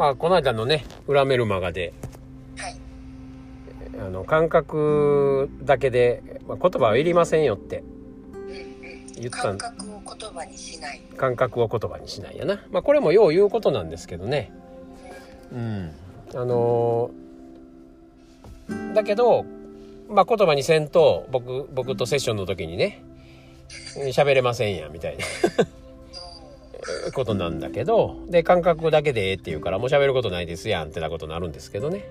まあこの間のね裏メルマガではい。あの感覚だけで、まあ、言葉はいりませんよって言ったん。感覚を言葉にしない。感覚を言葉にしないやな。まあこれもよう言うことなんですけどね。うん。あのーだけどまあ言葉にせんと僕僕とセッションの時にね喋れませんやみたいな ことなんだけどで感覚だけでええって言うからもう喋ることないですやんってなことになるんですけどね。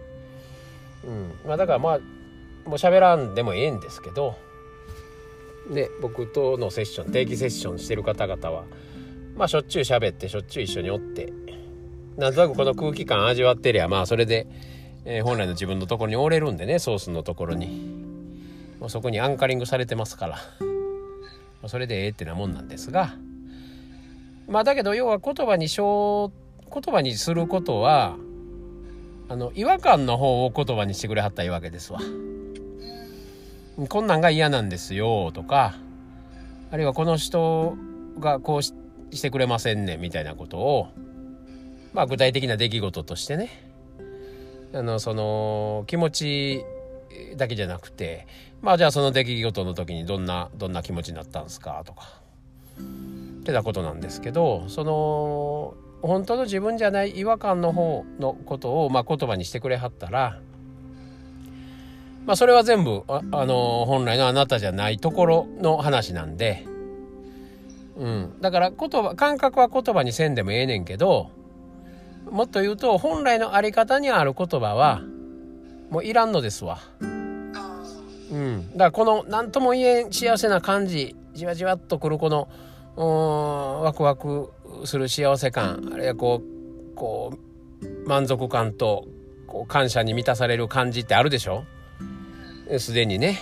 うん。まあだからまあもう喋らんでもええんですけどで僕とのセッション定期セッションしてる方々はまあしょっちゅう喋ってしょっちゅう一緒におってなんとなくこの空気感味わってりゃまあそれで、えー本来の自分のところに折れるんでねソースのところに。もうそこにアンカリングされてますから、まそれでええってなもんなんですがまあだけど要は言葉にしょう言葉にすることはあの違和感の方を言葉にしてくれはったらいいわけですわ。こんなんが嫌なんですよとかあるいはこの人がこうししてくれませんねみたいなことをまあ具体的な出来事としてねあのその気持ちだけじゃなくてまあじゃあその出来事の時にどんなどんな気持ちになったんですかとかってなことなんですけどその本当の自分じゃない違和感の方のことを、まあ、言葉にしてくれはったらまあそれは全部あ、あの本来のあなたじゃないところの話なんで、うん、だから言葉感覚は言葉にせんでもええねんけどもっと言うと本来のあり方にある言葉はもういらんのですわ。あう。ん、だからこの何とも言えん幸せな感じじわじわっとくるこのうんワクワクする幸せ感あるいはこうこう満足感とこう感謝に満たされる感じってあるでしょ？すでにね。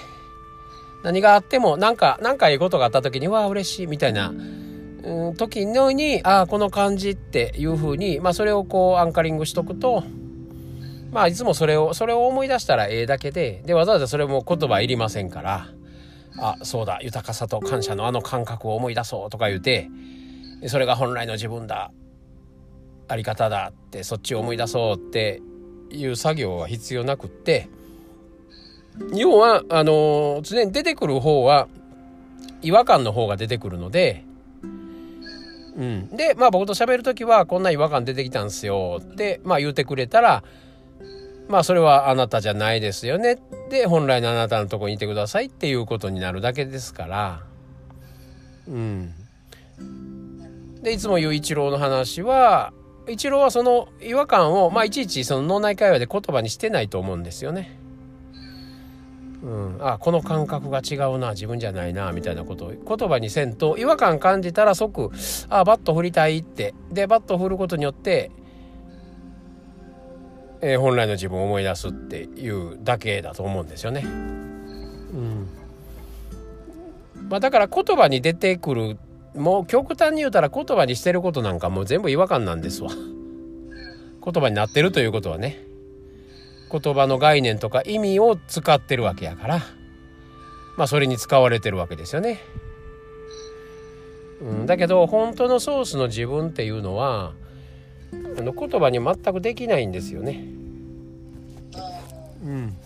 何があってもなんか何かいいことがあった時にわあ嬉しいみたいなうん時のにああこの感じっていうふうに、まあ、それをこうアンカリングしとくとまあいつもそれをそれを思い出したらええだけででわざわざそれも言葉いりませんから。あそうだ豊かさと感謝のあの感覚を思い出そうとか言うてそれが本来の自分だ。あり方だってそっちを思い出そうっていう作業は必要なくって。要はあの常に出てくる方は違和感の方が出てくるので、うん、でまあ僕と喋る時はこんな違和感出てきたんすよってまあ言うてくれたらまあそれはあなたじゃないですよね。で本来のあなたのとこにいてくださいっていうことになるだけですから。うん。でいつも言う一郎の話は一郎はその違和感をまあいちいちその脳内会話で言葉にしてないと思うんですよね。うん、あこの感覚が違うな自分じゃないなみたいなことを言葉にせんと違和感感じたら即あバット振りたいって。でバット振ることによってえー本来の自分を思い出すっていうだけだと思うんですよね。うんまあ、だから言葉に出てくるもう極端に言うたら言葉にしてることなんかもう全部違和感なんですわ。言葉になってるということはね言葉の概念とか意味を使ってるわけやからまあそれに使われてるわけですよね。うん、だけど本当のソースの自分っていうのはあの言葉に全くできないんですよね。うん、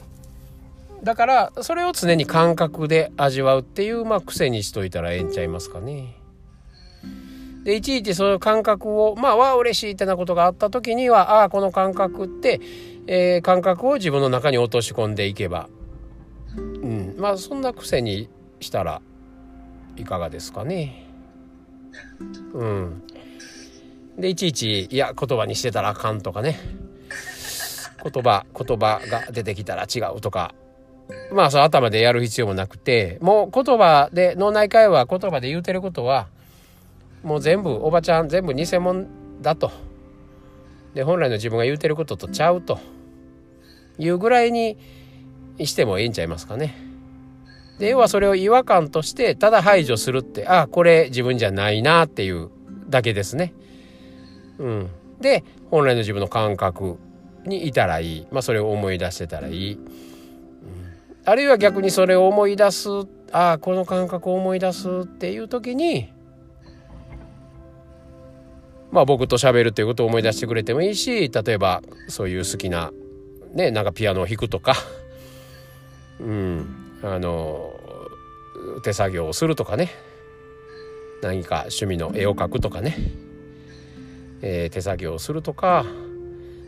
だからそれを常に感覚で味わうっていう、まあ、癖にしといたらええんちゃいますかね。でいちいちその感覚をまあわあ嬉しいってなことがあった時にはああこの感覚って、えー感覚を自分の中に落とし込んでいけば、うん、まあそんな癖にしたらいかがですかね。うん、でいちいちいや言葉にしてたらあかんとかね。言葉言葉が出てきたら違うとか。まあそう頭でやる必要もなくて。もう言葉で脳内会話言葉で言うてることはもう全部おばちゃん全部偽物だと。で本来の自分が言うてることとちゃうと。いうぐらいにしてもいいんちゃいますかね。で要はそれを違和感としてただ排除するってあこれ自分じゃないなっていうだけですね。うん、で本来の自分の感覚にいたらいい、まあ、それを思い出してたらいい、うん。あるいは逆にそれを思い出すああこの感覚を思い出すっていう時にまあ僕と喋るっていうことを思い出してくれてもいいし例えばそういう好きなねなんかピアノを弾くとか。うん。あの手作業をするとかね。何か趣味の絵を描くとかね、えー手作業をするとか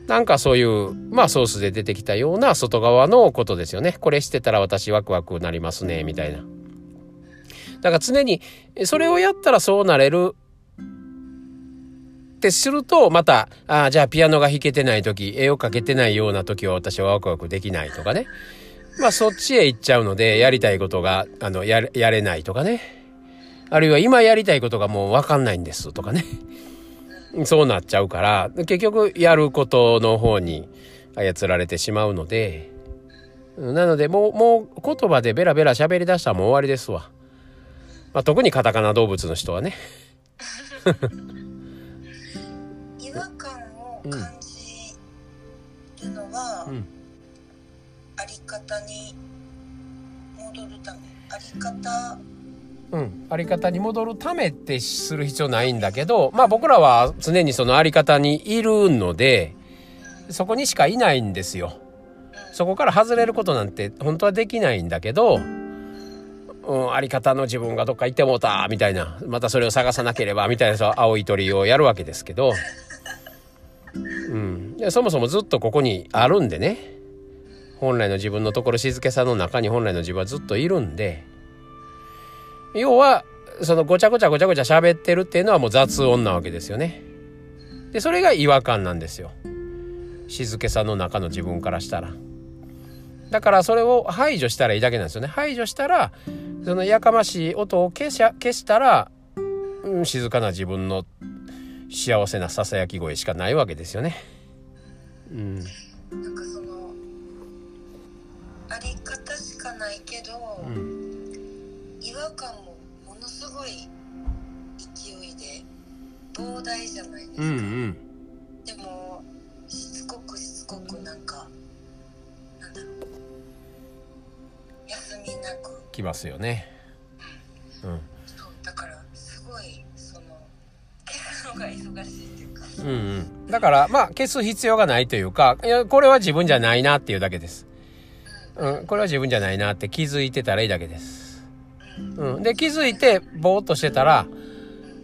なんかそういうまあソースで出てきたような外側のことですよね。これしてたら私ワクワクなりますねみたいな。だから常にそれをやったらそうなれるってするとまたあーじゃあピアノが弾けてない時絵を描けてないような時は私はワクワクできないとかね。まあそっちへ行っちゃうのでやりたいことがあのやれやれないとかね。あるいは今やりたいことがもう分かんないんですとかね。そうなっちゃうから結局やることの方に操られてしまうのでなのでもうもう言葉でベラベラ喋り出したらもう終わりですわ、まあ、特にカタカナ動物の人はね。違和感を感じるのは、うん。あり方に戻るためあり方うん、あり方に戻るためってする必要ないんだけどまあ僕らは常にそのあり方にいるのでそこにしかいないんですよ。そこから外れることなんて本当はできないんだけど、うん、あり方の自分がどっか行ってもうたみたいな。またそれを探さなければみたいなそう青い鳥をやるわけですけど、うん、でそもそもずっとここにあるんでね。本来の自分のところ静けさの中に本来の自分はずっといるんで。要はそのごちゃごちゃごちゃごちゃ喋ってるっていうのはもう雑音なわけですよね。でそれが違和感なんですよ。静けさの中の自分からしたら。だからそれを排除したらいいだけなんですよね。排除したらそのやかましい音を消し消したら、うん、静かな自分の幸せなささやき声しかないわけですよね。うん、なんかそのあり方しかないけど、うん違和感もものすごい勢いで膨大じゃないですか、うんうん。でもしつこくしつこくなんかなんだろう。休みなく。きますよね。うん。そうだからすごいその消すのが忙しいっていうか。うんうん、だからまあ消す必要がないというかいやこれは自分じゃないなっていうだけです、うん、これは自分じゃないなって気づいてたらいいだけです、うん、で気づいてぼーっとしてたら、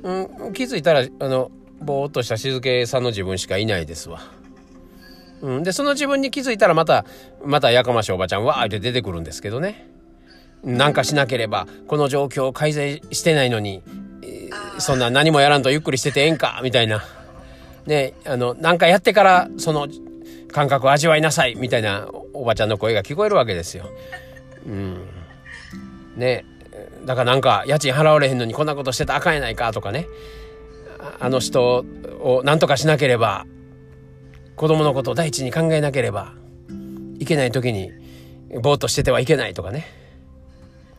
うん、気づいたらあのぼーっとした静けさの自分しかいないですわ、うん、でその自分に気づいたらまたまたやかましいおばちゃんわーって出てくるんですけどね。なんかしなければこの状況を改善してないのにえー。そんな何もやらんとゆっくりしててええんかみたいな。ねあのなんかやってからその感覚を味わいなさいみたいなおばちゃんの声が聞こえるわけですよ。うん、ねだからなんか家賃払われへんのにこんなことしてたらあかんやないかとかね。あの人を何とかしなければ子供のことを第一に考えなければいけない時にぼーっとしててはいけないとかね。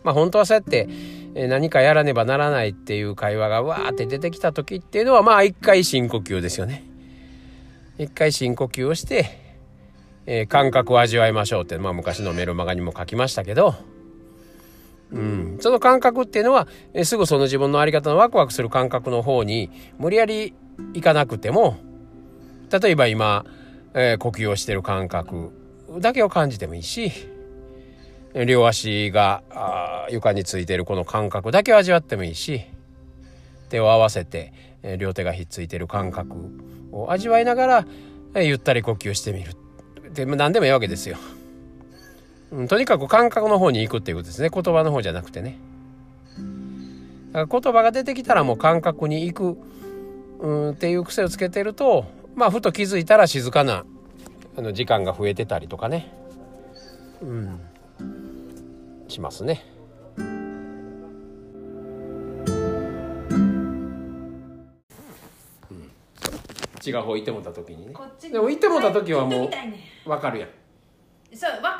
まあ本当はそうやって何かやらねばならないっていう会話がわーって出てきた時っていうのはまあ一回深呼吸ですよね。一回深呼吸をして、えー感覚を味わいましょうって、まあ、昔のメルマガにも書きましたけど、うん、その感覚っていうのは、えすぐその自分の在り方のワクワクする感覚の方に無理やりいかなくても例えば今、えー呼吸をしてる感覚だけを感じてもいいし両足が床についてるこの感覚だけを味わってもいいし手を合わせて、えー両手がひっついてる感覚を味わいながら、えーゆったり呼吸してみる。でも何でもいいわけですよ、うん、とにかく感覚の方に行くっていうことですね。言葉の方じゃなくてね。だから言葉が出てきたらもう感覚に行く、うん、っていう癖をつけてるとまあふと気づいたら静かなあの時間が増えてたりとかね。うん。しますね。血が置いてもた時にね。こっちにでも行ってもた時はもう分かるやん。そうわわかる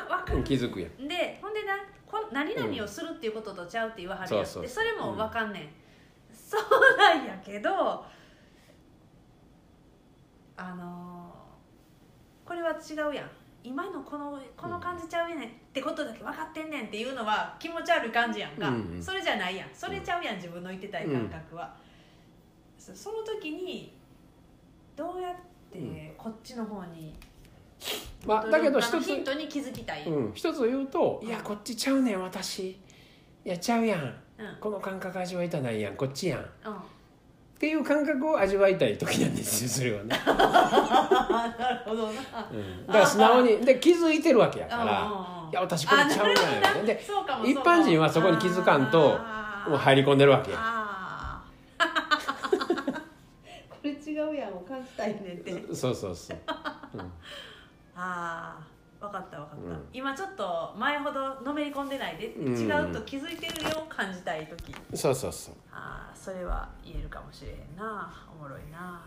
気づくやん。でほんでなこ何々をするっていうこととちゃうって言わはるやん、そうそうでそれもわかんねん、そうなんやけどあのーこれは違うやん。今のこのこの感じちゃうやねんってことだけ分かってんねんっていうのは気持ち悪い感じやんか、うんうん。それじゃないやん。それちゃうやん自分の言ってたい感覚は、そその時にどうやってこっちの方に、まあ、だけど一つヒントに気づきたい、うん、一つ言うと「いやこっちちゃうねん私。いやちゃうやん。うん。この感覚味わいたないやん。こっちやん」っうん。ていう感覚を味わいたい時なんですよそれはね、あ なるほどな。うん、だから素直にで気づいてるわけやから「うんうんうん。いや私これちゃうやん」で一般人はそこに気づかんともう入り込んでるわけや。これ違うやんを感じたいねんって。そうそうそう、うんああ分かった分かった、うん。今ちょっと前ほどのめり込んでないで。違うと気づいてるよを感じたい時。そうそうそう。ああそれは言えるかもしれへんな。おもろいな